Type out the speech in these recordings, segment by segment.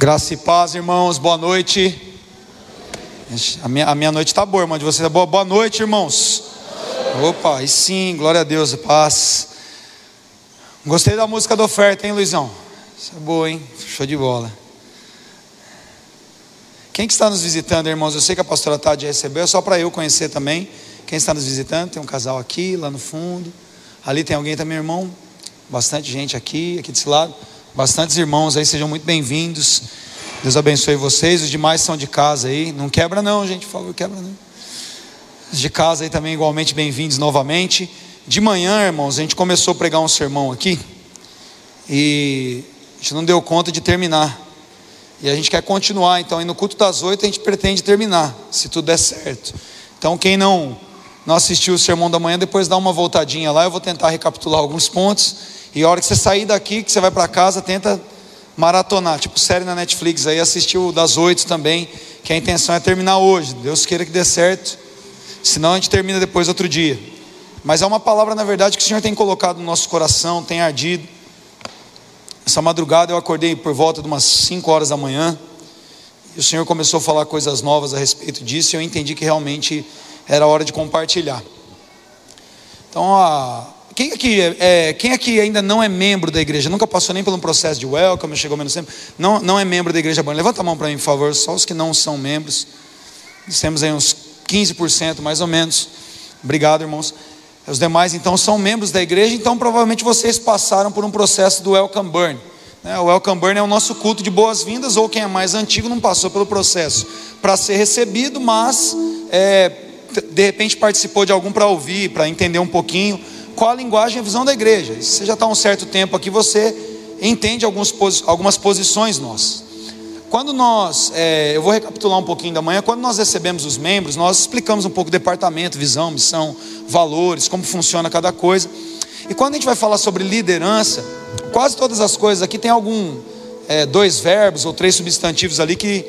Graça e paz, irmãos, boa noite. A minha, a minha noite está boa, irmão, de vocês é boa. Boa noite, irmãos. Opa, e sim, glória a Deus, paz. Gostei da música da oferta, hein, Luizão? Isso é boa, hein? Show de bola. Quem que está nos visitando, irmãos? Eu sei que a pastora Tade recebeu, é só para eu conhecer também. Quem está nos visitando? Tem um casal aqui, lá no fundo. Ali tem alguém também, irmão. Bastante gente aqui, aqui desse lado. Bastantes irmãos aí, sejam muito bem-vindos. Deus abençoe vocês. Os demais são de casa aí. Não quebra, não, gente, por favor, quebra não. Os de casa aí também, igualmente bem-vindos novamente. De manhã, irmãos, a gente começou a pregar um sermão aqui. E a gente não deu conta de terminar. E a gente quer continuar. Então, aí no culto das oito, a gente pretende terminar, se tudo der certo. Então, quem não, não assistiu o sermão da manhã, depois dá uma voltadinha lá. Eu vou tentar recapitular alguns pontos. E a hora que você sair daqui, que você vai para casa, tenta maratonar, tipo série na Netflix aí, assistiu das oito também, que a intenção é terminar hoje. Deus queira que dê certo. Senão a gente termina depois outro dia. Mas é uma palavra, na verdade, que o Senhor tem colocado no nosso coração, tem ardido. Essa madrugada eu acordei por volta de umas 5 horas da manhã. E o Senhor começou a falar coisas novas a respeito disso. E eu entendi que realmente era hora de compartilhar. Então, a, quem aqui, é, é, quem aqui ainda não é membro da igreja, nunca passou nem pelo processo de welcome, chegou menos tempo, não, não é membro da igreja Banda? Levanta a mão para mim, por favor, só os que não são membros. Temos aí uns 15% mais ou menos. Obrigado, irmãos. Os demais, então, são membros da igreja, então provavelmente vocês passaram por um processo do welcome burn. Né? O welcome burn é o nosso culto de boas-vindas, ou quem é mais antigo não passou pelo processo para ser recebido, mas é, de repente participou de algum para ouvir, para entender um pouquinho qual a linguagem e a visão da igreja. Você já está um certo tempo aqui, você entende alguns, algumas posições nossas. Quando nós, é, eu vou recapitular um pouquinho da manhã, quando nós recebemos os membros, nós explicamos um pouco departamento, visão, missão, valores, como funciona cada coisa. E quando a gente vai falar sobre liderança, quase todas as coisas aqui tem algum, é, dois verbos ou três substantivos ali que,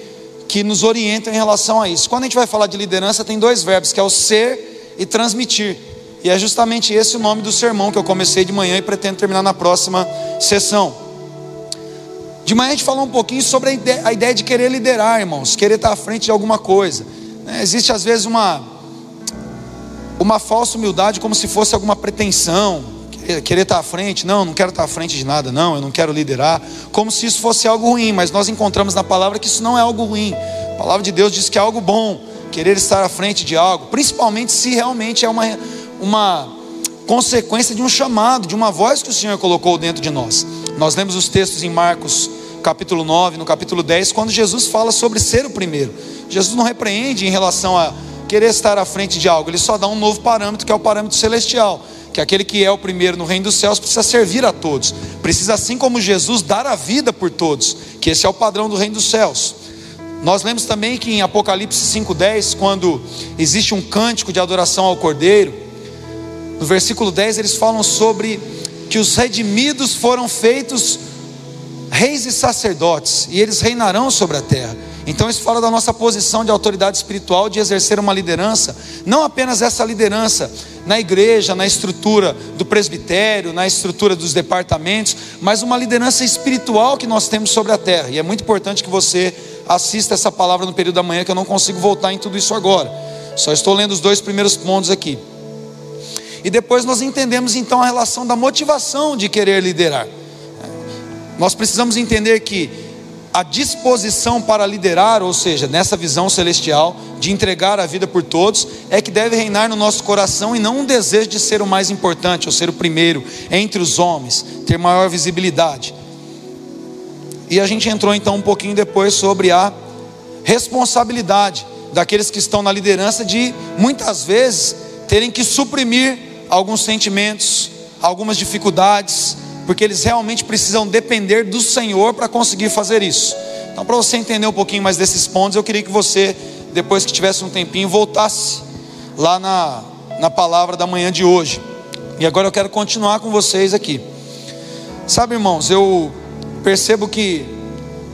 que nos orientam em relação a isso. Quando a gente vai falar de liderança, tem dois verbos, que é o ser e transmitir. E é justamente esse o nome do sermão que eu comecei de manhã e pretendo terminar na próxima sessão. De manhã a gente falou um pouquinho sobre a ideia, a ideia de querer liderar, irmãos, querer estar à frente de alguma coisa. Né? Existe às vezes uma, uma falsa humildade, como se fosse alguma pretensão, querer estar à frente, não, não quero estar à frente de nada, não, eu não quero liderar, como se isso fosse algo ruim, mas nós encontramos na palavra que isso não é algo ruim. A palavra de Deus diz que é algo bom, querer estar à frente de algo, principalmente se realmente é uma uma consequência de um chamado, de uma voz que o Senhor colocou dentro de nós. Nós lemos os textos em Marcos capítulo 9, no capítulo 10, quando Jesus fala sobre ser o primeiro. Jesus não repreende em relação a querer estar à frente de algo, ele só dá um novo parâmetro, que é o parâmetro celestial, que aquele que é o primeiro no reino dos céus precisa servir a todos, precisa assim como Jesus dar a vida por todos, que esse é o padrão do reino dos céus. Nós lemos também que em Apocalipse 5:10, quando existe um cântico de adoração ao Cordeiro, no versículo 10 eles falam sobre que os redimidos foram feitos reis e sacerdotes, e eles reinarão sobre a terra. Então isso fala da nossa posição de autoridade espiritual de exercer uma liderança, não apenas essa liderança na igreja, na estrutura do presbitério, na estrutura dos departamentos, mas uma liderança espiritual que nós temos sobre a terra. E é muito importante que você assista essa palavra no período da manhã, que eu não consigo voltar em tudo isso agora. Só estou lendo os dois primeiros pontos aqui. E depois nós entendemos então a relação da motivação de querer liderar. Nós precisamos entender que a disposição para liderar, ou seja, nessa visão celestial, de entregar a vida por todos, é que deve reinar no nosso coração e não um desejo de ser o mais importante, ou ser o primeiro entre os homens, ter maior visibilidade. E a gente entrou então um pouquinho depois sobre a responsabilidade daqueles que estão na liderança de muitas vezes terem que suprimir alguns sentimentos, algumas dificuldades, porque eles realmente precisam depender do Senhor para conseguir fazer isso. Então, para você entender um pouquinho mais desses pontos, eu queria que você, depois que tivesse um tempinho, voltasse lá na, na palavra da manhã de hoje. E agora eu quero continuar com vocês aqui. Sabe, irmãos, eu percebo que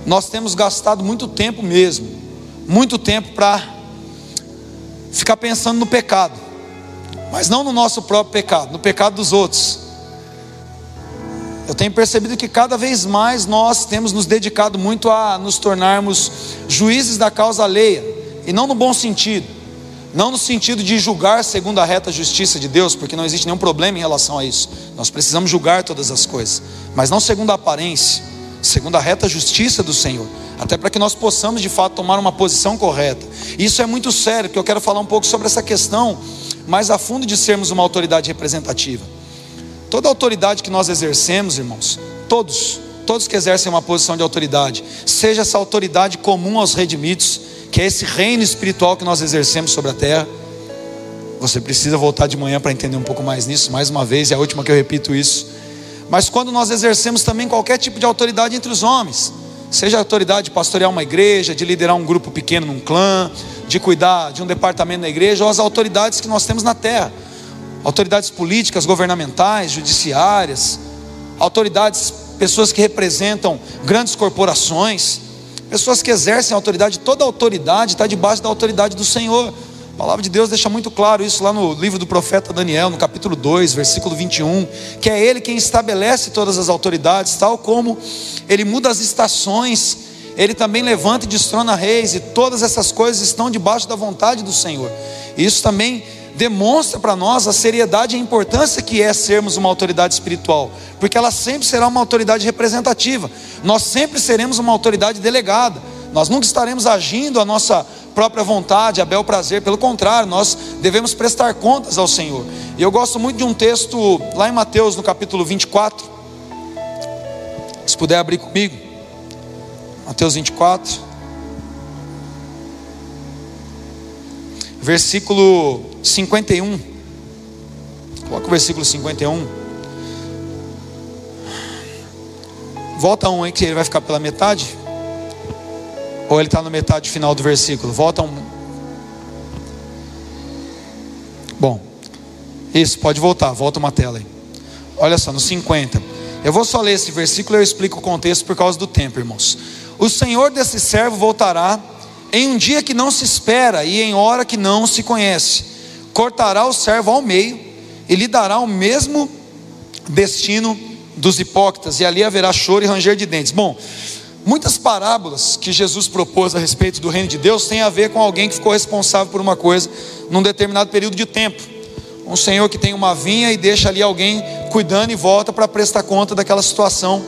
nós temos gastado muito tempo mesmo, muito tempo para ficar pensando no pecado mas não no nosso próprio pecado, no pecado dos outros. eu tenho percebido que cada vez mais nós temos nos dedicado muito a nos tornarmos juízes da causa alheia, e não no bom sentido, não no sentido de julgar segundo a reta justiça de Deus, porque não existe nenhum problema em relação a isso, nós precisamos julgar todas as coisas, mas não segundo a aparência, segundo a reta justiça do Senhor, até para que nós possamos de fato tomar uma posição correta. Isso é muito sério, que eu quero falar um pouco sobre essa questão mais a fundo de sermos uma autoridade representativa. Toda autoridade que nós exercemos, irmãos, todos, todos que exercem uma posição de autoridade, seja essa autoridade comum aos redimidos, que é esse reino espiritual que nós exercemos sobre a terra. Você precisa voltar de manhã para entender um pouco mais nisso, mais uma vez, é a última que eu repito isso. Mas quando nós exercemos também qualquer tipo de autoridade entre os homens, seja a autoridade de pastorear uma igreja, de liderar um grupo pequeno num clã, de cuidar de um departamento na igreja, ou as autoridades que nós temos na terra autoridades políticas, governamentais, judiciárias, autoridades, pessoas que representam grandes corporações, pessoas que exercem autoridade, toda autoridade está debaixo da autoridade do Senhor. A palavra de Deus deixa muito claro isso lá no livro do profeta Daniel, no capítulo 2, versículo 21, que é ele quem estabelece todas as autoridades, tal como ele muda as estações, ele também levanta e destrona reis, e todas essas coisas estão debaixo da vontade do Senhor. Isso também demonstra para nós a seriedade e a importância que é sermos uma autoridade espiritual, porque ela sempre será uma autoridade representativa, nós sempre seremos uma autoridade delegada, nós nunca estaremos agindo a nossa própria vontade, a bel prazer, pelo contrário, nós devemos prestar contas ao Senhor. E eu gosto muito de um texto lá em Mateus, no capítulo 24, se puder abrir comigo, Mateus 24. versículo 51. Coloca o versículo 51. Volta um aí que ele vai ficar pela metade. Ou ele está no metade final do versículo. Volta um. Bom, isso, pode voltar. Volta uma tela aí. Olha só, no 50. Eu vou só ler esse versículo e eu explico o contexto por causa do tempo, irmãos. O Senhor desse servo voltará em um dia que não se espera e em hora que não se conhece. Cortará o servo ao meio e lhe dará o mesmo destino dos hipócritas, e ali haverá choro e ranger de dentes. Bom, muitas parábolas que Jesus propôs a respeito do reino de Deus têm a ver com alguém que ficou responsável por uma coisa num determinado período de tempo. Um senhor que tem uma vinha e deixa ali alguém cuidando e volta para prestar conta daquela situação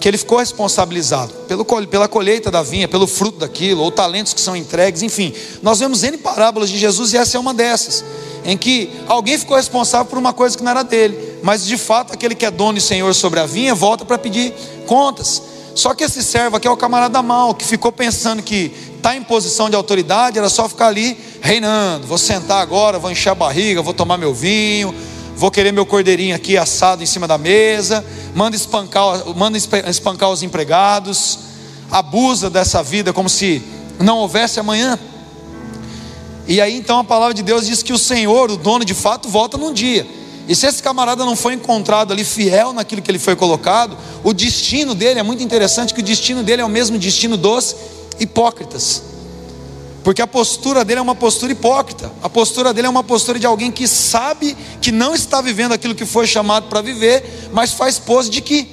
que ele ficou responsabilizado pelo, pela colheita da vinha, pelo fruto daquilo, ou talentos que são entregues, enfim. Nós vemos N parábolas de Jesus e essa é uma dessas, em que alguém ficou responsável por uma coisa que não era dele, mas de fato aquele que é dono e senhor sobre a vinha volta para pedir contas. Só que esse servo aqui é o camarada mal, que ficou pensando que está em posição de autoridade, era só ficar ali reinando. Vou sentar agora, vou encher a barriga, vou tomar meu vinho, vou querer meu cordeirinho aqui assado em cima da mesa, manda espancar, manda espancar os empregados, abusa dessa vida como se não houvesse amanhã. E aí então a palavra de Deus diz que o Senhor, o dono de fato, volta num dia. E se esse camarada não foi encontrado ali fiel naquilo que ele foi colocado, o destino dele é muito interessante, que o destino dele é o mesmo destino dos hipócritas. Porque a postura dele é uma postura hipócrita. A postura dele é uma postura de alguém que sabe que não está vivendo aquilo que foi chamado para viver, mas faz pose de que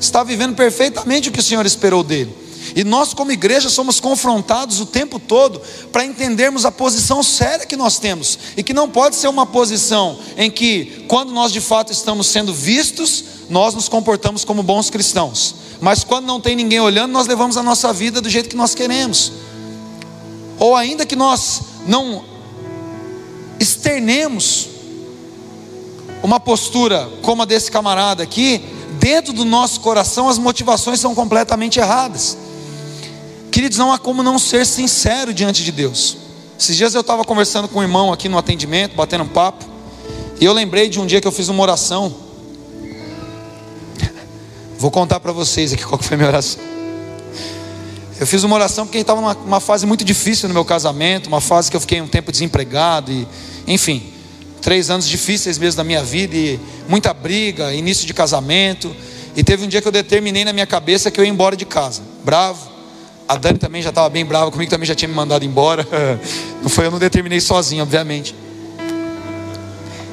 está vivendo perfeitamente o que o Senhor esperou dele. E nós, como igreja, somos confrontados o tempo todo para entendermos a posição séria que nós temos, e que não pode ser uma posição em que, quando nós de fato estamos sendo vistos, nós nos comportamos como bons cristãos, mas quando não tem ninguém olhando, nós levamos a nossa vida do jeito que nós queremos. Ou ainda que nós não externemos uma postura como a desse camarada aqui, dentro do nosso coração as motivações são completamente erradas. Queridos, não há como não ser sincero diante de Deus. Esses dias eu estava conversando com um irmão aqui no atendimento, batendo um papo, e eu lembrei de um dia que eu fiz uma oração. Vou contar para vocês aqui qual foi a minha oração. Eu fiz uma oração porque estava numa uma fase muito difícil no meu casamento, uma fase que eu fiquei um tempo desempregado e, enfim, três anos difíceis mesmo da minha vida e muita briga, início de casamento. E teve um dia que eu determinei na minha cabeça que eu ia embora de casa, bravo. A Dani também já estava bem brava comigo, também já tinha me mandado embora. Não foi eu não determinei sozinho, obviamente.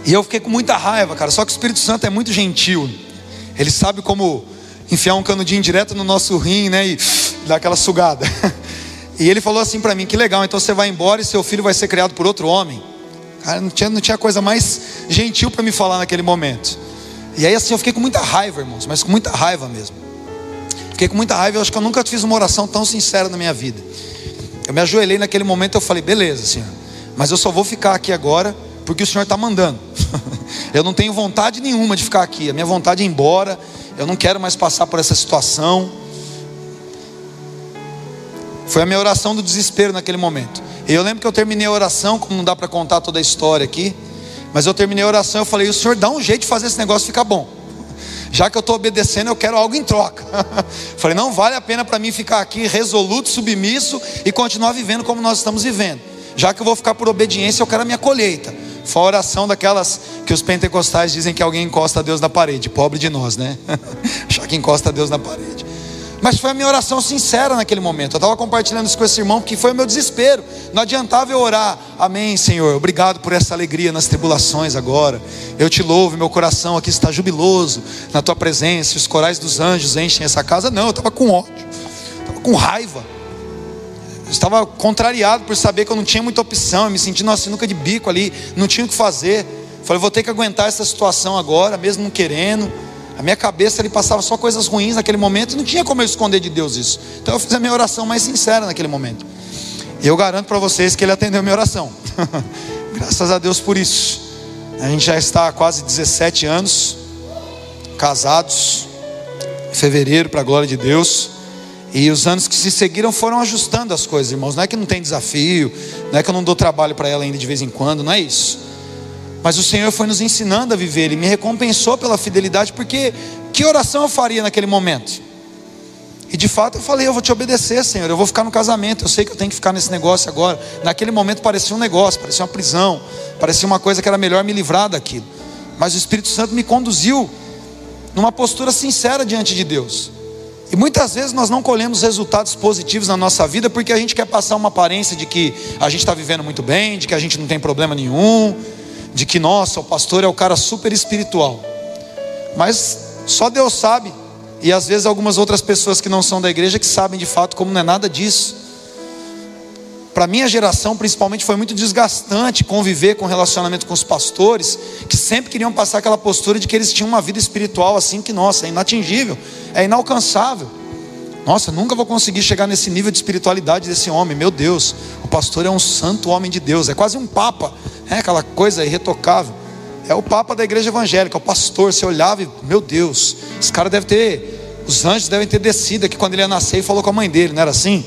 E eu fiquei com muita raiva, cara. Só que o Espírito Santo é muito gentil. Ele sabe como enfiar um canudinho direto no nosso rim, né? E dar aquela sugada. E ele falou assim para mim: que legal, então você vai embora e seu filho vai ser criado por outro homem. Cara, não tinha, não tinha coisa mais gentil para me falar naquele momento. E aí assim eu fiquei com muita raiva, irmãos, mas com muita raiva mesmo. Fiquei com muita raiva, eu acho que eu nunca fiz uma oração tão sincera na minha vida. Eu me ajoelhei naquele momento e eu falei: beleza, Senhor, mas eu só vou ficar aqui agora porque o Senhor está mandando. eu não tenho vontade nenhuma de ficar aqui, a minha vontade é ir embora, eu não quero mais passar por essa situação. Foi a minha oração do desespero naquele momento. E eu lembro que eu terminei a oração, como não dá para contar toda a história aqui, mas eu terminei a oração, eu falei: "O Senhor dá um jeito de fazer esse negócio ficar bom. Já que eu estou obedecendo, eu quero algo em troca." falei: "Não vale a pena para mim ficar aqui resoluto, submisso e continuar vivendo como nós estamos vivendo. Já que eu vou ficar por obediência, eu quero a minha colheita." Foi a oração daquelas que os pentecostais dizem que alguém encosta a Deus na parede. Pobre de nós, né? Achar que encosta a Deus na parede. Mas foi a minha oração sincera naquele momento. Eu estava compartilhando isso com esse irmão, porque foi o meu desespero. Não adiantava eu orar, Amém, Senhor. Obrigado por essa alegria nas tribulações agora. Eu te louvo, meu coração aqui está jubiloso na tua presença. Os corais dos anjos enchem essa casa. Não, eu estava com ódio, estava com raiva. Eu estava contrariado por saber que eu não tinha muita opção, eu me sentindo uma sinuca de bico ali, não tinha o que fazer. Falei, vou ter que aguentar essa situação agora, mesmo não querendo. A minha cabeça ele passava só coisas ruins naquele momento e não tinha como eu esconder de Deus isso. Então eu fiz a minha oração mais sincera naquele momento. E eu garanto para vocês que ele atendeu a minha oração. Graças a Deus por isso. A gente já está há quase 17 anos casados. Em fevereiro, para a glória de Deus. E os anos que se seguiram foram ajustando as coisas, irmãos. Não é que não tem desafio, não é que eu não dou trabalho para ela ainda de vez em quando, não é isso. Mas o Senhor foi nos ensinando a viver, Ele me recompensou pela fidelidade, porque que oração eu faria naquele momento? E de fato eu falei: Eu vou te obedecer, Senhor. Eu vou ficar no casamento. Eu sei que eu tenho que ficar nesse negócio agora. Naquele momento parecia um negócio, parecia uma prisão, parecia uma coisa que era melhor me livrar daquilo. Mas o Espírito Santo me conduziu numa postura sincera diante de Deus. E muitas vezes nós não colhemos resultados positivos na nossa vida porque a gente quer passar uma aparência de que a gente está vivendo muito bem, de que a gente não tem problema nenhum, de que, nossa, o pastor é o cara super espiritual. Mas só Deus sabe, e às vezes algumas outras pessoas que não são da igreja que sabem de fato como não é nada disso. Para minha geração, principalmente, foi muito desgastante conviver com relacionamento com os pastores, que sempre queriam passar aquela postura de que eles tinham uma vida espiritual assim que, nossa, é inatingível, é inalcançável. Nossa, nunca vou conseguir chegar nesse nível de espiritualidade desse homem. Meu Deus, o pastor é um santo homem de Deus, é quase um papa é aquela coisa irretocável. É o Papa da igreja evangélica, o pastor. Você olhava e, meu Deus, esse cara deve ter, os anjos devem ter descido aqui quando ele ia nascer e falou com a mãe dele, não era assim?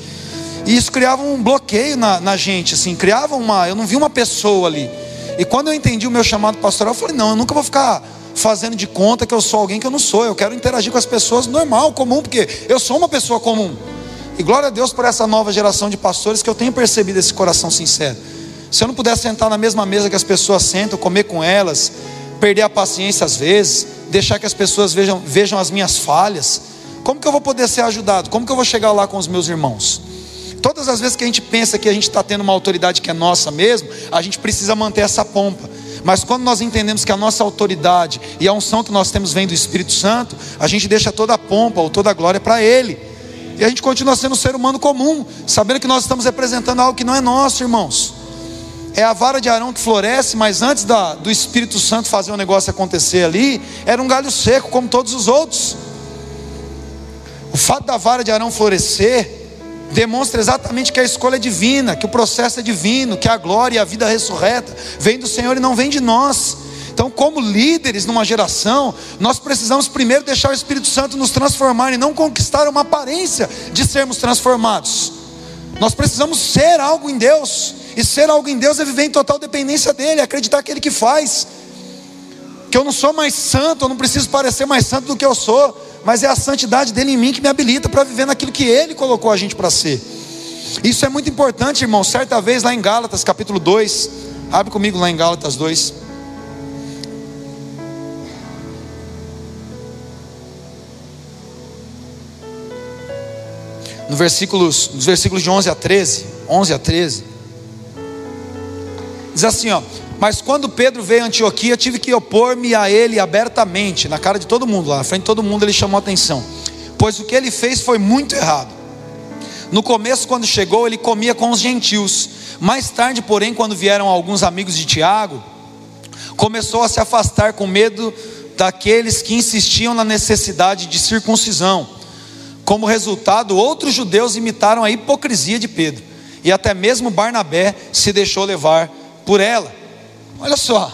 E isso criava um bloqueio na, na gente, assim, criava uma. Eu não vi uma pessoa ali. E quando eu entendi o meu chamado pastoral, eu falei: não, eu nunca vou ficar fazendo de conta que eu sou alguém que eu não sou. Eu quero interagir com as pessoas normal, comum, porque eu sou uma pessoa comum. E glória a Deus por essa nova geração de pastores que eu tenho percebido esse coração sincero. Se eu não puder sentar na mesma mesa que as pessoas sentam, comer com elas, perder a paciência às vezes, deixar que as pessoas vejam, vejam as minhas falhas, como que eu vou poder ser ajudado? Como que eu vou chegar lá com os meus irmãos? Todas as vezes que a gente pensa que a gente está tendo uma autoridade que é nossa mesmo, a gente precisa manter essa pompa. Mas quando nós entendemos que a nossa autoridade e a unção que nós temos vem do Espírito Santo, a gente deixa toda a pompa ou toda a glória para Ele. E a gente continua sendo um ser humano comum, sabendo que nós estamos representando algo que não é nosso, irmãos é a vara de Arão que floresce, mas antes da, do Espírito Santo fazer o um negócio acontecer ali, era um galho seco, como todos os outros. O fato da vara de Arão florescer demonstra exatamente que a escolha é divina, que o processo é divino, que a glória e a vida ressurreta vem do Senhor e não vem de nós. Então, como líderes numa geração, nós precisamos primeiro deixar o Espírito Santo nos transformar e não conquistar uma aparência de sermos transformados. Nós precisamos ser algo em Deus. E ser algo em Deus é viver em total dependência dEle, acreditar que Ele que faz. Que eu não sou mais santo, eu não preciso parecer mais santo do que eu sou, mas é a santidade dEle em mim que me habilita para viver naquilo que Ele colocou a gente para ser. Isso é muito importante, irmão. Certa vez lá em Gálatas, capítulo 2, abre comigo lá em Gálatas 2. No versículos, nos versículos de 11 a 13, 11 a 13. Diz assim, ó. Mas quando Pedro veio a Antioquia, tive que opor-me a ele abertamente, na cara de todo mundo, lá na frente de todo mundo ele chamou atenção. Pois o que ele fez foi muito errado. No começo, quando chegou, ele comia com os gentios. Mais tarde, porém, quando vieram alguns amigos de Tiago, começou a se afastar com medo daqueles que insistiam na necessidade de circuncisão. Como resultado, outros judeus imitaram a hipocrisia de Pedro, e até mesmo Barnabé se deixou levar por ela. Olha só,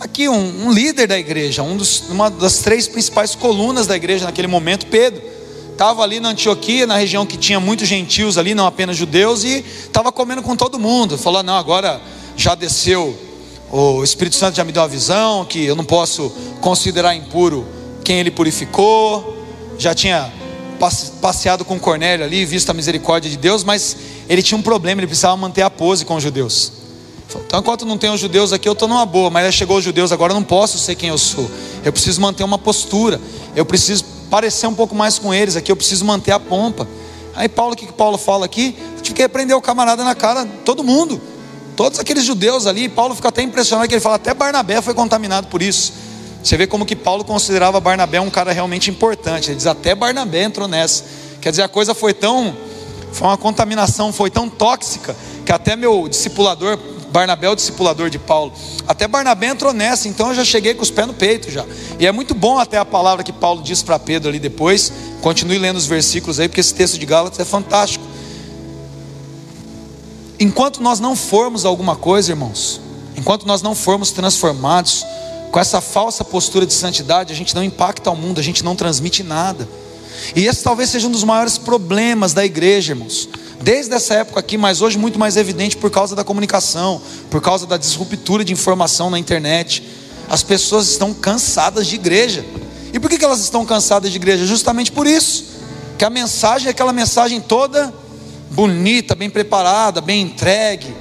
aqui um, um líder da igreja, um dos, uma das três principais colunas da igreja naquele momento, Pedro, estava ali na Antioquia, na região que tinha muitos gentios ali, não apenas judeus, e estava comendo com todo mundo. Falou: não, agora já desceu o Espírito Santo já me deu uma visão que eu não posso considerar impuro quem ele purificou. Já tinha passeado com Cornélio ali, visto a misericórdia de Deus, mas ele tinha um problema, ele precisava manter a pose com os judeus. Então, enquanto não tem os judeus aqui, eu estou numa boa, mas chegou os judeus, agora eu não posso ser quem eu sou. Eu preciso manter uma postura, eu preciso parecer um pouco mais com eles aqui, eu preciso manter a pompa. Aí Paulo, o que, que Paulo fala aqui? Tive que repreender o camarada na cara, todo mundo. Todos aqueles judeus ali, Paulo fica até impressionado que ele fala, até Barnabé foi contaminado por isso. Você vê como que Paulo considerava Barnabé um cara realmente importante. Ele diz, até Barnabé entrou nessa. Quer dizer, a coisa foi tão, foi uma contaminação, foi tão tóxica, que até meu discipulador, Barnabé é o discipulador de Paulo, até Barnabé entrou nessa, então eu já cheguei com os pés no peito já. E é muito bom até a palavra que Paulo diz para Pedro ali depois. Continue lendo os versículos aí, porque esse texto de Gálatas é fantástico. Enquanto nós não formos alguma coisa, irmãos, enquanto nós não formos transformados com essa falsa postura de santidade, a gente não impacta o mundo, a gente não transmite nada. E esse talvez seja um dos maiores problemas da igreja, irmãos. Desde essa época aqui, mas hoje muito mais evidente por causa da comunicação, por causa da disruptura de informação na internet. As pessoas estão cansadas de igreja. E por que elas estão cansadas de igreja? Justamente por isso. Que a mensagem é aquela mensagem toda bonita, bem preparada, bem entregue.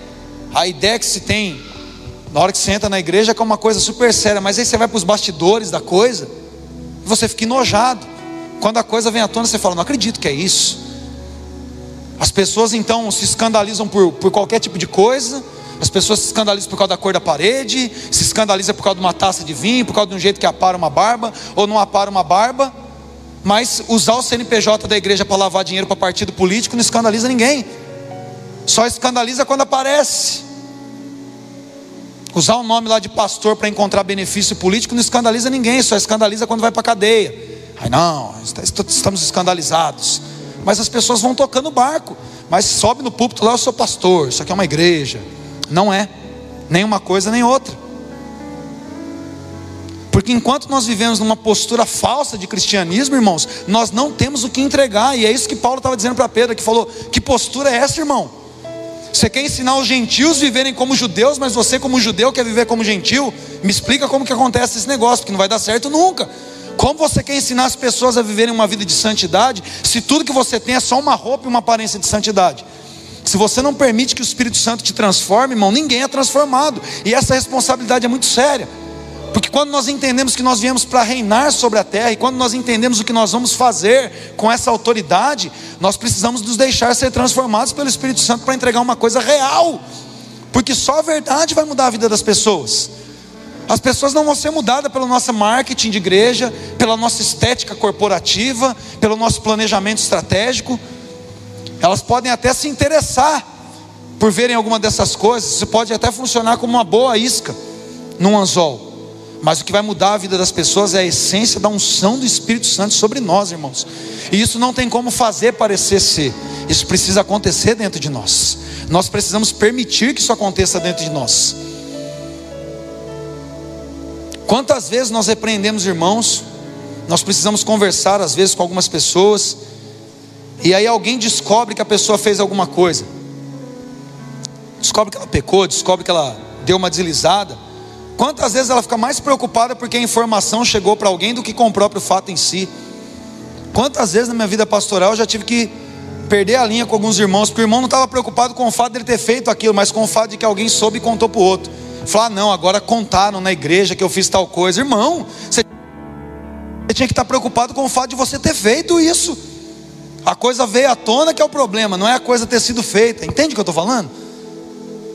A ideia que se tem na hora que você entra na igreja é que é uma coisa super séria, mas aí você vai para os bastidores da coisa, e você fica enojado. Quando a coisa vem à tona, você fala: Não acredito que é isso. As pessoas então se escandalizam por, por qualquer tipo de coisa, as pessoas se escandalizam por causa da cor da parede, se escandalizam por causa de uma taça de vinho, por causa de um jeito que apara uma barba, ou não apara uma barba. Mas usar o CNPJ da igreja para lavar dinheiro para partido político não escandaliza ninguém. Só escandaliza quando aparece. Usar o nome lá de pastor para encontrar benefício político não escandaliza ninguém, só escandaliza quando vai para a cadeia. Aí não, estamos escandalizados. Mas as pessoas vão tocando o barco. Mas sobe no púlpito lá, eu sou pastor, isso aqui é uma igreja. Não é, nem uma coisa nem outra. Porque enquanto nós vivemos numa postura falsa de cristianismo, irmãos, nós não temos o que entregar. E é isso que Paulo estava dizendo para Pedro, que falou: que postura é essa, irmão? Você quer ensinar os gentios a viverem como judeus, mas você, como judeu, quer viver como gentil? Me explica como que acontece esse negócio, porque não vai dar certo nunca. Como você quer ensinar as pessoas a viverem uma vida de santidade, se tudo que você tem é só uma roupa e uma aparência de santidade? Se você não permite que o Espírito Santo te transforme, irmão, ninguém é transformado. E essa responsabilidade é muito séria. Porque quando nós entendemos que nós viemos para reinar sobre a terra, e quando nós entendemos o que nós vamos fazer com essa autoridade, nós precisamos nos deixar ser transformados pelo Espírito Santo para entregar uma coisa real. Porque só a verdade vai mudar a vida das pessoas. As pessoas não vão ser mudadas pelo nosso marketing de igreja, pela nossa estética corporativa, pelo nosso planejamento estratégico. Elas podem até se interessar por verem alguma dessas coisas, isso pode até funcionar como uma boa isca num anzol. Mas o que vai mudar a vida das pessoas é a essência da unção do Espírito Santo sobre nós, irmãos. E isso não tem como fazer parecer ser. Isso precisa acontecer dentro de nós. Nós precisamos permitir que isso aconteça dentro de nós. Quantas vezes nós repreendemos irmãos? Nós precisamos conversar às vezes com algumas pessoas. E aí alguém descobre que a pessoa fez alguma coisa. Descobre que ela pecou, descobre que ela deu uma deslizada. Quantas vezes ela fica mais preocupada porque a informação chegou para alguém do que com o próprio fato em si? Quantas vezes na minha vida pastoral eu já tive que perder a linha com alguns irmãos, porque o irmão não estava preocupado com o fato de ele ter feito aquilo, mas com o fato de que alguém soube e contou para o outro. Falar, não, agora contaram na igreja que eu fiz tal coisa. Irmão, você tinha que estar preocupado com o fato de você ter feito isso. A coisa veio à tona que é o problema, não é a coisa ter sido feita. Entende o que eu estou falando?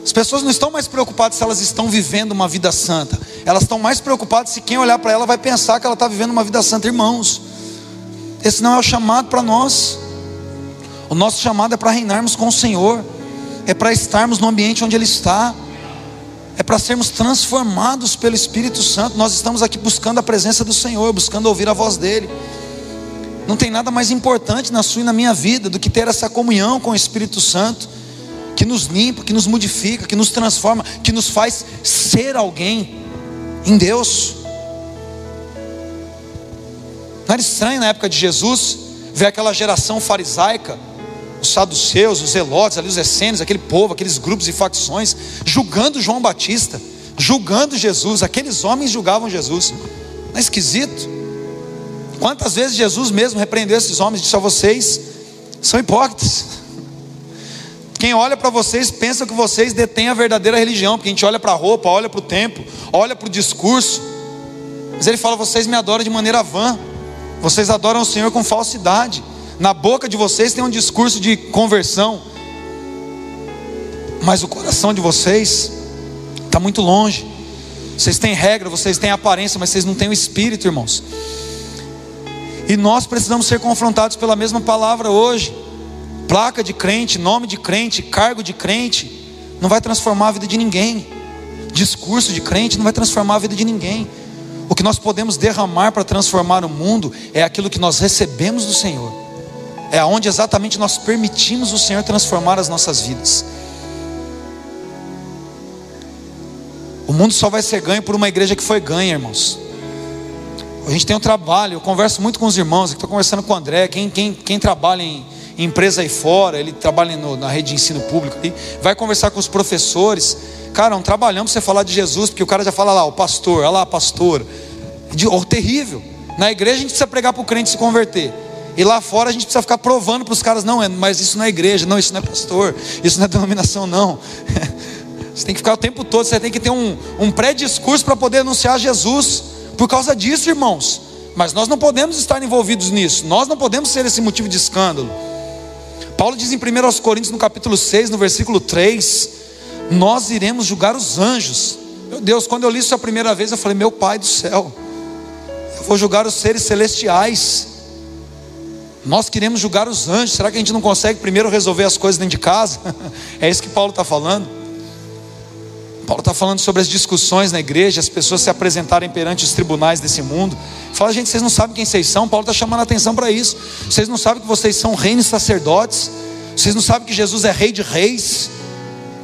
As pessoas não estão mais preocupadas se elas estão vivendo uma vida santa, elas estão mais preocupadas se quem olhar para ela vai pensar que ela está vivendo uma vida santa, irmãos. Esse não é o chamado para nós. O nosso chamado é para reinarmos com o Senhor, é para estarmos no ambiente onde Ele está, é para sermos transformados pelo Espírito Santo. Nós estamos aqui buscando a presença do Senhor, buscando ouvir a voz dEle. Não tem nada mais importante na sua e na minha vida do que ter essa comunhão com o Espírito Santo, que nos limpa, que nos modifica, que nos transforma, que nos faz ser alguém em Deus. Não era estranho na época de Jesus ver aquela geração farisaica, os saduceus, os zelotes, ali os essênios, aquele povo, aqueles grupos e facções, julgando João Batista, julgando Jesus, aqueles homens julgavam Jesus. Não é esquisito? Quantas vezes Jesus mesmo repreendeu esses homens e disse a vocês: são hipócritas. Quem olha para vocês pensa que vocês detêm a verdadeira religião, porque a gente olha para a roupa, olha para o templo, olha para o discurso. Mas ele fala: vocês me adoram de maneira vã, vocês adoram o Senhor com falsidade. Na boca de vocês tem um discurso de conversão, mas o coração de vocês está muito longe. Vocês têm regra, vocês têm aparência, mas vocês não têm o espírito, irmãos. E nós precisamos ser confrontados pela mesma palavra hoje. Placa de crente, nome de crente, cargo de crente, não vai transformar a vida de ninguém. Discurso de crente não vai transformar a vida de ninguém. O que nós podemos derramar para transformar o mundo é aquilo que nós recebemos do Senhor. É aonde exatamente nós permitimos o Senhor transformar as nossas vidas. O mundo só vai ser ganho por uma igreja que foi ganha, irmãos. A gente tem um trabalho, eu converso muito com os irmãos, estou conversando com o André, quem, quem, quem trabalha em, em empresa aí fora, ele trabalha no, na rede de ensino público, ali, vai conversar com os professores. Cara, é um trabalhão para você falar de Jesus, porque o cara já fala lá, o pastor, olha lá, pastor. De, oh, terrível. Na igreja a gente precisa pregar para o crente se converter. E lá fora a gente precisa ficar provando para os caras, não, é, mas isso não é igreja, não, isso não é pastor, isso não é denominação, não. Você tem que ficar o tempo todo, você tem que ter um, um pré-discurso para poder anunciar Jesus por causa disso, irmãos. Mas nós não podemos estar envolvidos nisso, nós não podemos ser esse motivo de escândalo. Paulo diz em 1 Coríntios, no capítulo 6, no versículo 3: Nós iremos julgar os anjos. Meu Deus, quando eu li isso a primeira vez, eu falei: Meu Pai do céu, eu vou julgar os seres celestiais. Nós queremos julgar os anjos. Será que a gente não consegue primeiro resolver as coisas dentro de casa? é isso que Paulo está falando. Paulo está falando sobre as discussões na igreja, as pessoas se apresentarem perante os tribunais desse mundo. Fala, gente, vocês não sabem quem vocês são. Paulo está chamando a atenção para isso. Vocês não sabem que vocês são reinos sacerdotes. Vocês não sabem que Jesus é rei de reis.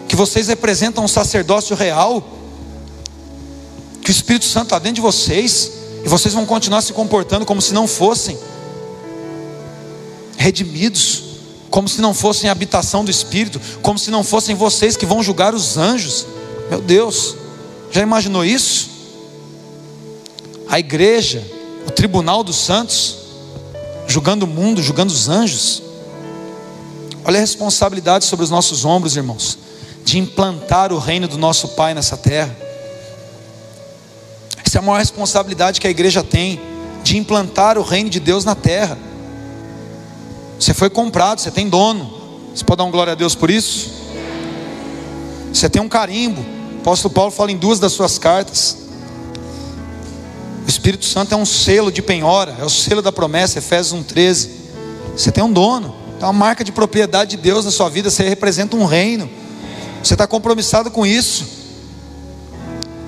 Que vocês representam um sacerdócio real. Que o Espírito Santo está dentro de vocês. E vocês vão continuar se comportando como se não fossem redimidos. Como se não fossem a habitação do Espírito. Como se não fossem vocês que vão julgar os anjos. Meu Deus, já imaginou isso? A igreja, o tribunal dos santos, julgando o mundo, julgando os anjos. Olha a responsabilidade sobre os nossos ombros, irmãos, de implantar o reino do nosso Pai nessa terra. Essa é a maior responsabilidade que a igreja tem, de implantar o reino de Deus na terra. Você foi comprado, você tem dono. Você pode dar um glória a Deus por isso? Você tem um carimbo. O apóstolo Paulo fala em duas das suas cartas. O Espírito Santo é um selo de penhora, é o selo da promessa, Efésios 1,13. Você tem um dono, tem uma marca de propriedade de Deus na sua vida, você representa um reino. Você está compromissado com isso.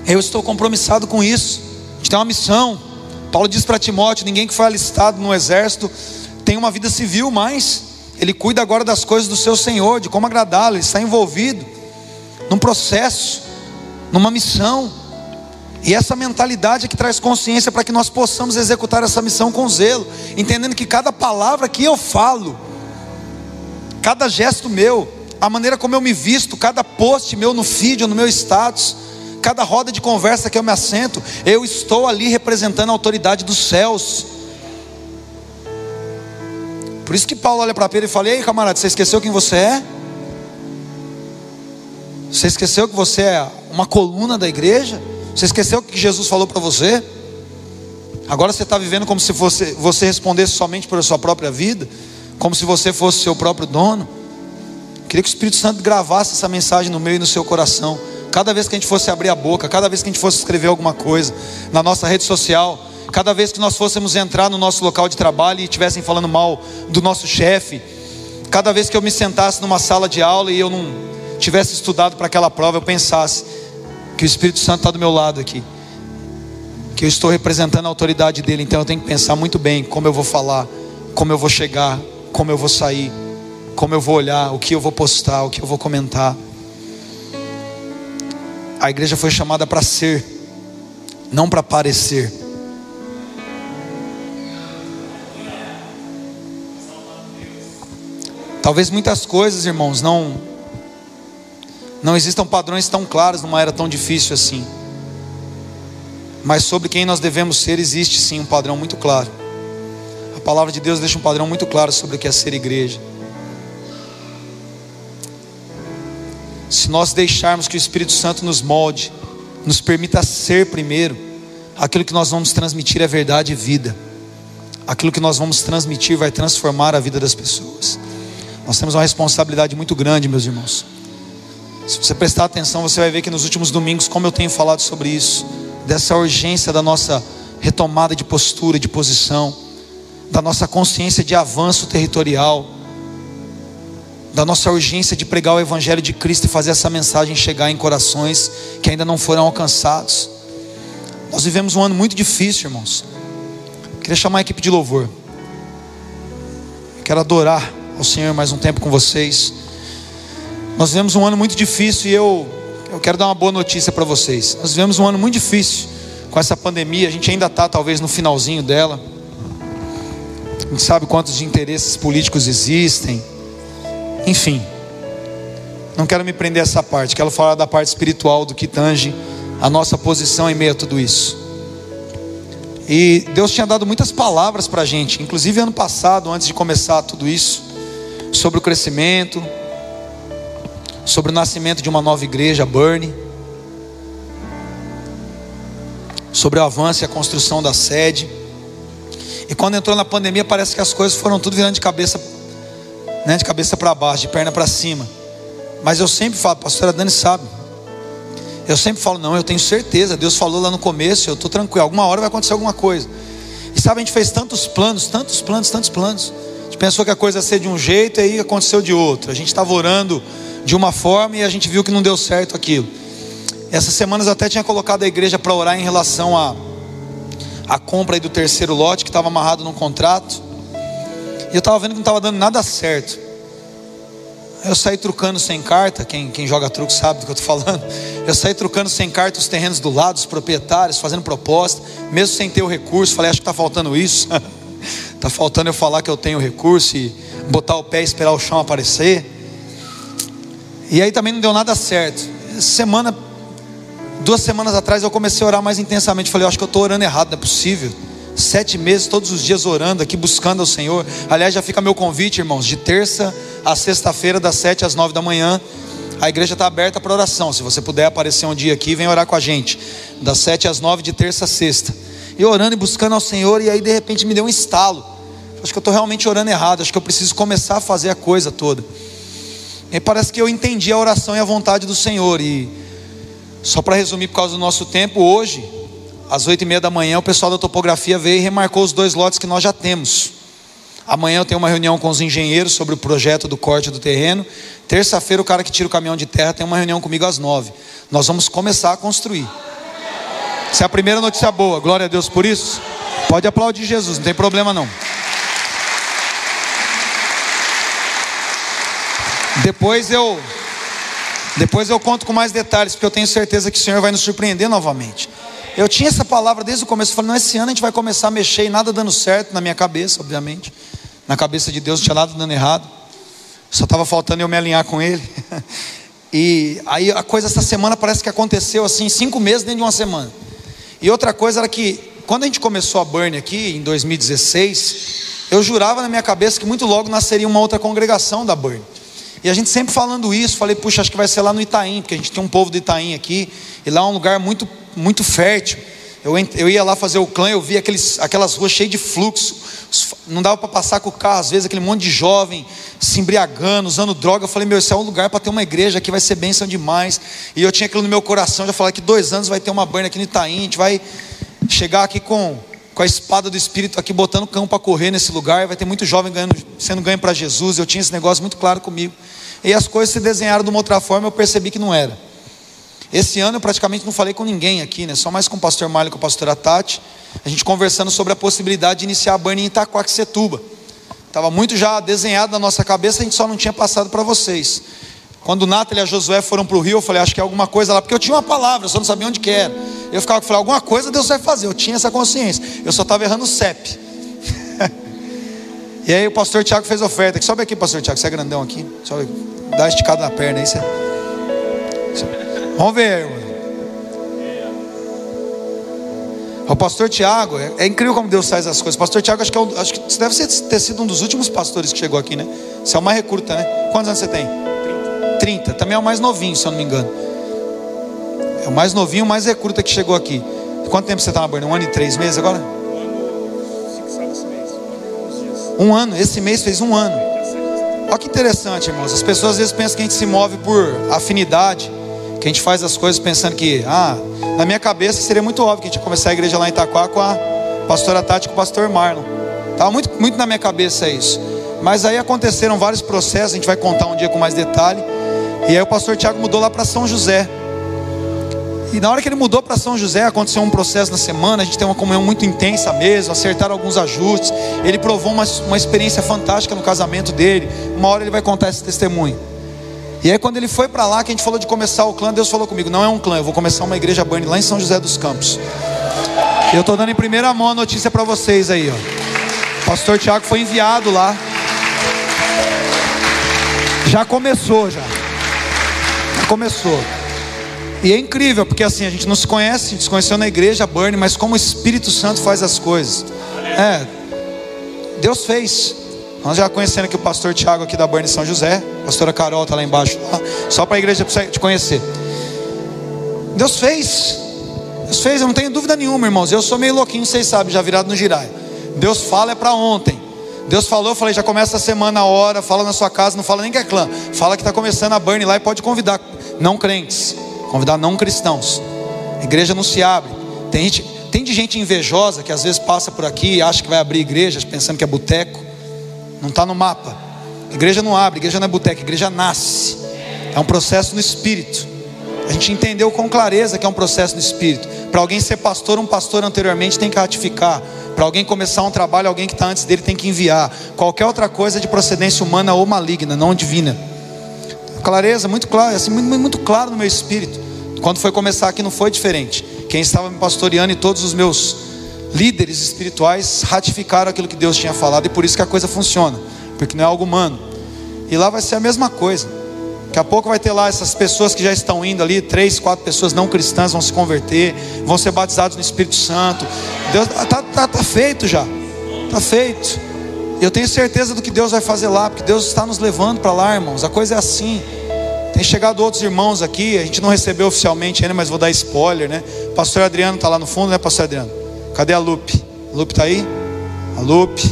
Eu estou compromissado com isso. A gente tem uma missão. Paulo diz para Timóteo: ninguém que foi alistado no exército tem uma vida civil mais. Ele cuida agora das coisas do seu Senhor, de como agradá-lo, ele está envolvido num processo, numa missão. E essa mentalidade é que traz consciência para que nós possamos executar essa missão com zelo, entendendo que cada palavra que eu falo, cada gesto meu, a maneira como eu me visto, cada post meu no feed ou no meu status, cada roda de conversa que eu me assento, eu estou ali representando a autoridade dos céus. Por isso que Paulo olha para Pedro e fala: Ei, camarada, você esqueceu quem você é? Você esqueceu que você é uma coluna da igreja? Você esqueceu o que Jesus falou para você? Agora você está vivendo como se fosse, você respondesse somente pela sua própria vida, como se você fosse seu próprio dono. Queria que o Espírito Santo gravasse essa mensagem no meio e no seu coração. Cada vez que a gente fosse abrir a boca, cada vez que a gente fosse escrever alguma coisa na nossa rede social, cada vez que nós fôssemos entrar no nosso local de trabalho e estivessem falando mal do nosso chefe, cada vez que eu me sentasse numa sala de aula e eu não tivesse estudado para aquela prova, eu pensasse que o Espírito Santo está do meu lado aqui, que eu estou representando a autoridade dele, então eu tenho que pensar muito bem como eu vou falar, como eu vou chegar, como eu vou sair, como eu vou olhar, o que eu vou postar, o que eu vou comentar. A igreja foi chamada para ser, não para parecer. Talvez muitas coisas, irmãos, não não existam padrões tão claros numa era tão difícil assim. Mas sobre quem nós devemos ser existe sim um padrão muito claro. A palavra de Deus deixa um padrão muito claro sobre o que é ser igreja. Se nós deixarmos que o Espírito Santo nos molde, nos permita ser primeiro, aquilo que nós vamos transmitir é verdade e vida. Aquilo que nós vamos transmitir vai transformar a vida das pessoas. Nós temos uma responsabilidade muito grande, meus irmãos. Se você prestar atenção, você vai ver que nos últimos domingos, como eu tenho falado sobre isso, dessa urgência da nossa retomada de postura, de posição, da nossa consciência de avanço territorial, da nossa urgência de pregar o Evangelho de Cristo e fazer essa mensagem chegar em corações que ainda não foram alcançados. Nós vivemos um ano muito difícil, irmãos. Queria chamar a equipe de louvor. Quero adorar ao Senhor mais um tempo com vocês. Nós vivemos um ano muito difícil e eu, eu quero dar uma boa notícia para vocês. Nós vivemos um ano muito difícil com essa pandemia. A gente ainda está talvez no finalzinho dela. A gente sabe quantos interesses políticos existem. Enfim, não quero me prender a essa parte. Quero falar da parte espiritual do que tange a nossa posição em meio a tudo isso. E Deus tinha dado muitas palavras para a gente, inclusive ano passado, antes de começar tudo isso sobre o crescimento, sobre o nascimento de uma nova igreja, Burn, sobre o avanço e a construção da sede. E quando entrou na pandemia, parece que as coisas foram tudo virando de cabeça, né, de cabeça para baixo, de perna para cima. Mas eu sempre falo, pastora Dani sabe. Eu sempre falo, não, eu tenho certeza, Deus falou lá no começo, eu estou tranquilo, alguma hora vai acontecer alguma coisa. E sabe, a gente fez tantos planos, tantos planos, tantos planos gente pensou que a coisa ia ser de um jeito e aí aconteceu de outro. A gente estava orando de uma forma e a gente viu que não deu certo aquilo. Essas semanas eu até tinha colocado a igreja para orar em relação a a compra do terceiro lote que estava amarrado num contrato. E eu estava vendo que não estava dando nada certo. Eu saí trucando sem carta, quem, quem joga truco sabe do que eu estou falando. Eu saí trucando sem carta os terrenos do lado, os proprietários, fazendo proposta, mesmo sem ter o recurso. Falei, acho que está faltando isso. Está faltando eu falar que eu tenho recurso e botar o pé e esperar o chão aparecer. E aí também não deu nada certo. Semana, duas semanas atrás eu comecei a orar mais intensamente. Falei, acho que eu estou orando errado, não é possível. Sete meses, todos os dias orando aqui, buscando ao Senhor. Aliás, já fica meu convite, irmãos, de terça a sexta-feira, das sete às nove da manhã. A igreja está aberta para oração. Se você puder aparecer um dia aqui, vem orar com a gente. Das sete às nove, de terça a sexta e orando e buscando ao Senhor, e aí de repente me deu um estalo. Acho que eu estou realmente orando errado, acho que eu preciso começar a fazer a coisa toda. E parece que eu entendi a oração e a vontade do Senhor. E só para resumir, por causa do nosso tempo, hoje, às oito e meia da manhã, o pessoal da topografia veio e remarcou os dois lotes que nós já temos. Amanhã eu tenho uma reunião com os engenheiros sobre o projeto do corte do terreno. Terça-feira, o cara que tira o caminhão de terra tem uma reunião comigo às nove. Nós vamos começar a construir. Essa é a primeira notícia boa. Glória a Deus por isso. Pode aplaudir Jesus, não tem problema não. Depois eu depois eu conto com mais detalhes, porque eu tenho certeza que o Senhor vai nos surpreender novamente. Eu tinha essa palavra desde o começo, eu falei, não, esse ano a gente vai começar a mexer e nada dando certo na minha cabeça, obviamente. Na cabeça de Deus não tinha nada dando errado. Só estava faltando eu me alinhar com Ele. E aí a coisa essa semana parece que aconteceu assim, cinco meses dentro de uma semana. E outra coisa era que, quando a gente começou a Burn aqui, em 2016, eu jurava na minha cabeça que muito logo nasceria uma outra congregação da Burn. E a gente sempre falando isso, falei, puxa, acho que vai ser lá no Itaim, porque a gente tem um povo do Itaim aqui, e lá é um lugar muito, muito fértil. Eu, eu ia lá fazer o clã, eu via aqueles, aquelas ruas cheias de fluxo, não dava para passar com o carro, às vezes aquele monte de jovem se embriagando, usando droga. Eu falei, meu, esse é um lugar para ter uma igreja aqui, vai ser bênção demais. E eu tinha aquilo no meu coração, já falei que dois anos vai ter uma banha aqui no Itaim, a gente vai chegar aqui com, com a espada do Espírito aqui, botando cão para correr nesse lugar, vai ter muito jovem ganhando, sendo ganho para Jesus. Eu tinha esse negócio muito claro comigo. E as coisas se desenharam de uma outra forma, eu percebi que não era. Esse ano eu praticamente não falei com ninguém aqui, né? Só mais com o pastor Mário e com a pastora Tati. A gente conversando sobre a possibilidade de iniciar a Burn em Itaquaquecetuba. Estava muito já desenhado na nossa cabeça, a gente só não tinha passado para vocês. Quando o Nathalie e a Josué foram para o Rio, eu falei, acho que é alguma coisa lá, porque eu tinha uma palavra, eu só não sabia onde que era. Eu ficava falando, alguma coisa Deus vai fazer, eu tinha essa consciência. Eu só estava errando o CEP. e aí o pastor Tiago fez oferta. Sobe aqui, pastor Tiago, você é grandão aqui. Sobe, dá uma esticada na perna aí. Você... Vamos ver, irmão. O pastor Tiago, é, é, incrível como Deus faz as coisas. O pastor Tiago, acho que, é um, acho que você deve ter sido um dos últimos pastores que chegou aqui, né? Você é o mais recruta, né? Quantos anos você tem? 30. 30. Também é o mais novinho, se eu não me engano. É o mais novinho, o mais recruta que chegou aqui. Quanto tempo você está na Burn? Um ano e três meses agora? Um ano, esse mês fez um ano. Olha que interessante, irmãos. As pessoas às vezes pensam que a gente se move por afinidade que a gente faz as coisas pensando que, ah, na minha cabeça seria muito óbvio que a gente ia começar a igreja lá em Itaquá com a pastora Tati e com o pastor Marlon. Estava muito, muito na minha cabeça isso. Mas aí aconteceram vários processos, a gente vai contar um dia com mais detalhe. E aí o pastor Tiago mudou lá para São José. E na hora que ele mudou para São José, aconteceu um processo na semana, a gente tem uma comunhão muito intensa mesmo, acertaram alguns ajustes. Ele provou uma, uma experiência fantástica no casamento dele. Uma hora ele vai contar esse testemunho. E aí quando ele foi para lá, que a gente falou de começar o clã, Deus falou comigo, não é um clã, eu vou começar uma igreja Burn lá em São José dos Campos. Eu estou dando em primeira mão a notícia para vocês aí, ó. Pastor Tiago foi enviado lá. Já começou já. Já começou. E é incrível, porque assim, a gente não se conhece, a gente se conheceu na igreja Burn, mas como o Espírito Santo faz as coisas. É. Deus fez. Nós já conhecendo aqui o pastor Tiago aqui da Burn São José, a pastora Carol está lá embaixo, só para a igreja te conhecer. Deus fez, Deus fez, eu não tenho dúvida nenhuma, irmãos. Eu sou meio louquinho, vocês sabem, já virado no girai. Deus fala é para ontem. Deus falou, eu falei, já começa a semana a hora, fala na sua casa, não fala nem que é clã, fala que está começando a burn lá e pode convidar não crentes, convidar não cristãos. A igreja não se abre. Tem gente, tem de gente invejosa que às vezes passa por aqui e acha que vai abrir igrejas pensando que é boteco. Não está no mapa. Igreja não abre, igreja não é boteca, igreja nasce. É um processo no espírito. A gente entendeu com clareza que é um processo no espírito. Para alguém ser pastor, um pastor anteriormente tem que ratificar. Para alguém começar um trabalho, alguém que está antes dele tem que enviar. Qualquer outra coisa é de procedência humana ou maligna, não divina. Clareza, muito claro, assim, muito, muito claro no meu espírito. Quando foi começar aqui não foi diferente. Quem estava me pastoreando e todos os meus líderes espirituais ratificaram aquilo que Deus tinha falado e por isso que a coisa funciona, porque não é algo humano. E lá vai ser a mesma coisa. Daqui a pouco vai ter lá essas pessoas que já estão indo ali, três, quatro pessoas não cristãs vão se converter, vão ser batizados no Espírito Santo. Deus tá, tá, tá feito já, tá feito. Eu tenho certeza do que Deus vai fazer lá, porque Deus está nos levando para lá, irmãos. A coisa é assim. Tem chegado outros irmãos aqui, a gente não recebeu oficialmente ainda, mas vou dar spoiler, né? Pastor Adriano está lá no fundo, né, Pastor Adriano? Cadê a Lupe? A Lupe está aí? A Lupe,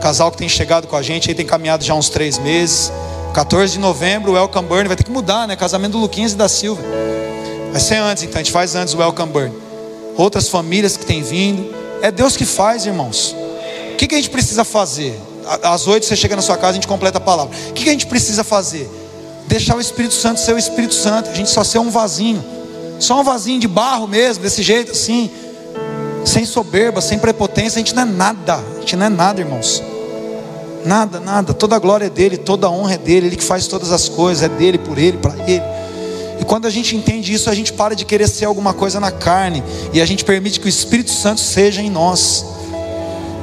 casal que tem chegado com a gente, aí tem caminhado já uns três meses. 14 de novembro, o Welcome Burn vai ter que mudar, né? Casamento do Luquinhas e da Silva. Vai ser antes, então, a gente faz antes o Welcome Burn. Outras famílias que têm vindo. É Deus que faz, irmãos. O que, que a gente precisa fazer? Às oito você chega na sua casa, a gente completa a palavra. O que, que a gente precisa fazer? Deixar o Espírito Santo ser o Espírito Santo. A gente só ser um vasinho. Só um vasinho de barro mesmo, desse jeito assim sem soberba, sem prepotência, a gente não é nada, a gente não é nada, irmãos. Nada, nada, toda a glória é dele, toda a honra é dele, ele que faz todas as coisas, é dele, por ele, para ele. E quando a gente entende isso, a gente para de querer ser alguma coisa na carne e a gente permite que o Espírito Santo seja em nós.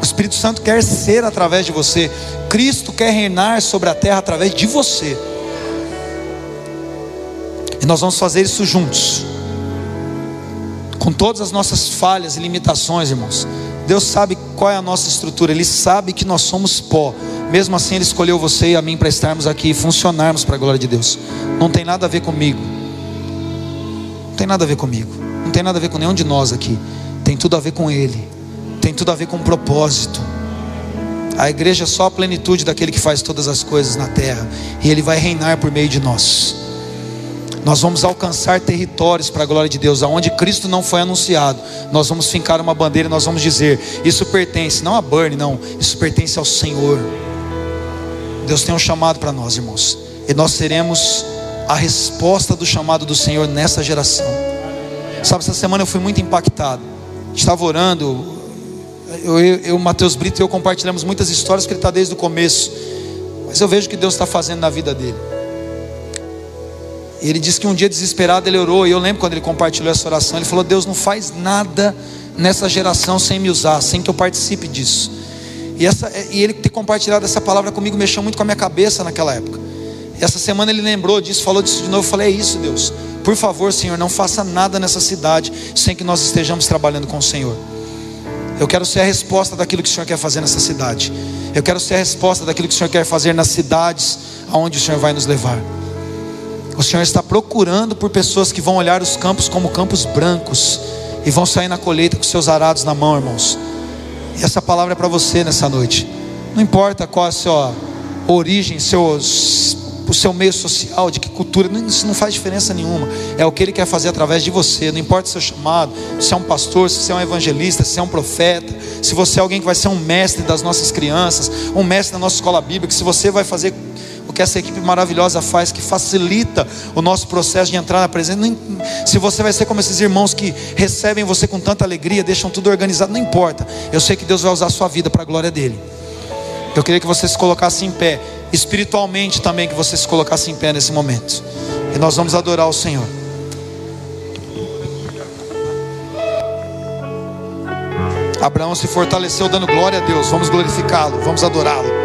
O Espírito Santo quer ser através de você. Cristo quer reinar sobre a terra através de você. E nós vamos fazer isso juntos com todas as nossas falhas e limitações, irmãos. Deus sabe qual é a nossa estrutura, Ele sabe que nós somos pó. Mesmo assim, Ele escolheu você e a mim para estarmos aqui e funcionarmos para a glória de Deus. Não tem nada a ver comigo. Não tem nada a ver comigo. Não tem nada a ver com nenhum de nós aqui. tem tudo a ver com Ele, tem tudo a ver com o propósito. A igreja é só a plenitude daquele que faz todas as coisas na terra, e Ele vai reinar por meio de nós. Nós vamos alcançar territórios para a glória de Deus, aonde Cristo não foi anunciado. Nós vamos fincar uma bandeira e nós vamos dizer: Isso pertence, não a Burn, não, isso pertence ao Senhor. Deus tem um chamado para nós, irmãos, e nós seremos a resposta do chamado do Senhor nessa geração. Sabe, essa semana eu fui muito impactado. Estava orando, eu, eu, eu Matheus Brito e eu compartilhamos muitas histórias que ele está desde o começo, mas eu vejo que Deus está fazendo na vida dele. Ele disse que um dia desesperado ele orou, e eu lembro quando ele compartilhou essa oração, ele falou: Deus não faz nada nessa geração sem me usar, sem que eu participe disso. E, essa, e ele ter compartilhado essa palavra comigo mexeu muito com a minha cabeça naquela época. Essa semana ele lembrou disso, falou disso de novo. Eu falei: É isso, Deus. Por favor, Senhor, não faça nada nessa cidade sem que nós estejamos trabalhando com o Senhor. Eu quero ser a resposta daquilo que o Senhor quer fazer nessa cidade. Eu quero ser a resposta daquilo que o Senhor quer fazer nas cidades aonde o Senhor vai nos levar. O Senhor está procurando por pessoas que vão olhar os campos como campos brancos e vão sair na colheita com seus arados na mão, irmãos. E essa palavra é para você nessa noite. Não importa qual é a sua origem, seus, o seu meio social, de que cultura, isso não faz diferença nenhuma. É o que Ele quer fazer através de você. Não importa o seu chamado, se é um pastor, se é um evangelista, se é um profeta, se você é alguém que vai ser um mestre das nossas crianças, um mestre da nossa escola bíblica, se você vai fazer o que essa equipe maravilhosa faz, que facilita o nosso processo de entrar na presença. Se você vai ser como esses irmãos que recebem você com tanta alegria, deixam tudo organizado, não importa. Eu sei que Deus vai usar a sua vida para a glória dele. Eu queria que você se colocasse em pé, espiritualmente também, que você se colocasse em pé nesse momento. E nós vamos adorar o Senhor. Abraão se fortaleceu dando glória a Deus. Vamos glorificá-lo, vamos adorá-lo.